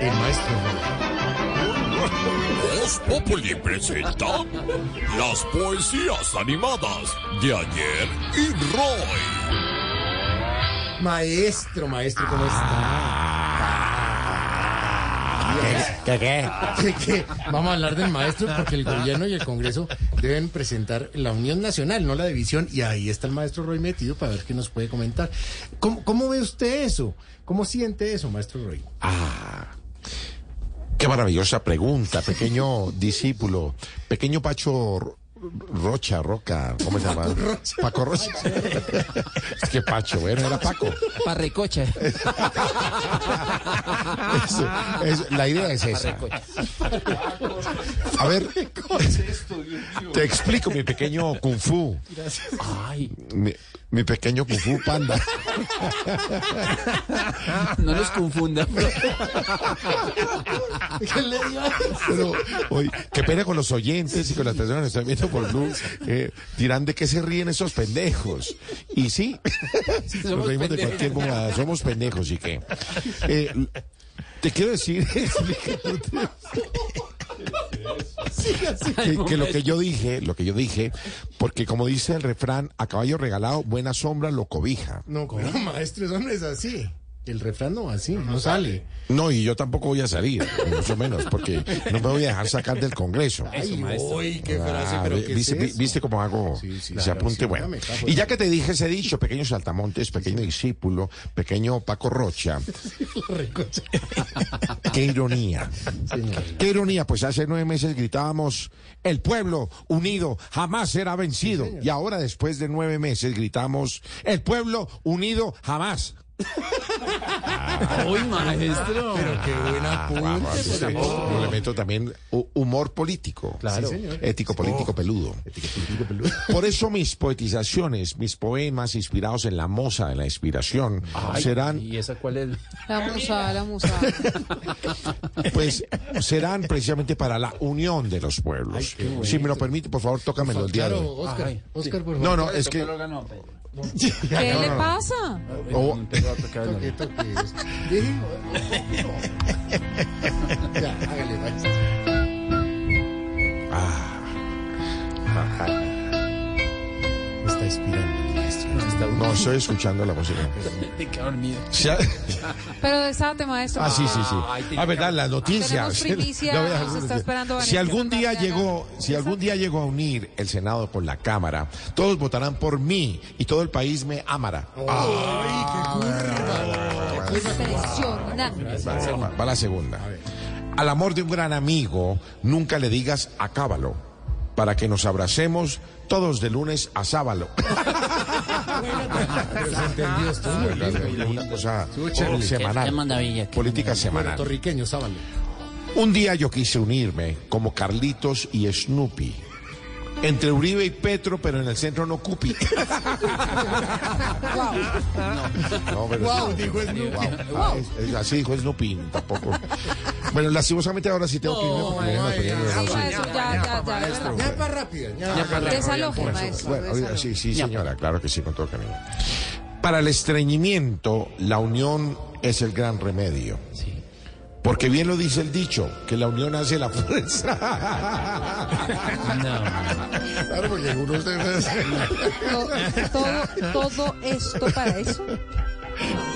el maestro. Voz Populi presenta las poesías animadas de ayer y Roy. Maestro, maestro, ¿cómo está? ¿Qué qué? ¿Qué, qué? Vamos a hablar del maestro porque el gobierno y el Congreso deben presentar la Unión Nacional, no la división, y ahí está el maestro Roy metido para ver qué nos puede comentar. ¿Cómo, cómo ve usted eso? ¿Cómo siente eso, maestro Roy? Ah, qué maravillosa pregunta, pequeño discípulo, pequeño Pacho Rocha, Roca, ¿cómo se llama? Rocha. Paco Rocha. es que Pacho, bueno, era Paco. Parricoche. Eso, eso, la idea es esa. A ver, te explico mi pequeño Kung Fu. Ay, Mi, mi pequeño Kung Fu panda. no los confunda. ¿Qué le dio? Pero, oye, qué pena con los oyentes y con las personas que están viendo por Blue. Eh, dirán de qué se ríen esos pendejos. Y sí, nos reímos de cualquier bobada. Somos pendejos y qué. Eh, te quiero decir que, que lo que yo dije, lo que yo dije, porque como dice el refrán, a caballo regalado, buena sombra lo cobija. No, ¿cómo, maestro? Eso no es así. El refrán no va así, no sale. No, y yo tampoco voy a salir, mucho menos, porque no me voy a dejar sacar del Congreso. Ay, uy, qué frase, Ah, pero ¿qué viste, es cómo hago Sí, claro, apunte. sí, bueno, y ya que te dije ese dicho, pequeño saltamontes, pequeño discípulo, pequeño Paco Rocha, qué ironía. Qué ironía, pues hace nueve meses gritábamos, el pueblo unido jamás será vencido. y ahora, después de nueve meses, gritamos, el pueblo unido jamás. Uy, maestro. Pero qué buena Ah, favor. un elemento también hu- humor político. Claro. Sí, señor. Ético, político, peludo. Por eso mis poetizaciones, mis poemas inspirados en la moza, en la inspiración, serán, ¿Y esa cuál es? La musa, la musa. pues, serán precisamente para la unión de los pueblos. si me lo permite, por favor, tócamelo el día Claro. Oscar, Ay, Oscar, por favor. No, no, es que... ¿Qué le pasa? oh, Dije- Ya, hágale, maestro. Está inspirando no, estoy escuchando la música. Te queda dormido. Si a- Pero desate, maestro. Ah, sí, sí, sí. Ah, verdad, las noticias. No, se está esperando si algún día llegó, si algún día llegó a unir el Senado con la Cámara, todos votarán por mí y todo el país me amará. Impresionante. Va, va- va la segunda. Al amor de un gran amigo, nunca le digas acábalo, para que nos abracemos todos de lunes a sábado. Una cosa semanal. Política semanal. Puertorriqueño, sábalo. Un día yo quise unirme como Carlitos y Snoopy. Entre Uribe y Petro, pero en el centro no Cupi. No, pero Wow, es- dijo Snoopy. Ah, es- es así dijo Snoopy, tampoco. Bueno, lastimosamente ahora sí tengo que irme porque ya ay, Sí, ya, ya, ya. Ya para Desaloje, maestro. Bueno, oiga, sí, sí, señora, claro que sí, con todo cariño. Para el estreñimiento, la unión es el gran remedio. Sí. Porque bien lo dice el dicho, que la unión hace la fuerza. No. Claro, porque algunos de To- todo, todo esto para eso.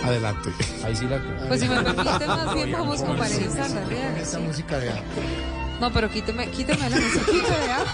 Adelante. Ahí sí la. Pues si me permite, más bien vamos con Santana. Esta música de... No, pero quíteme, quíteme la musiquita, ¿ya?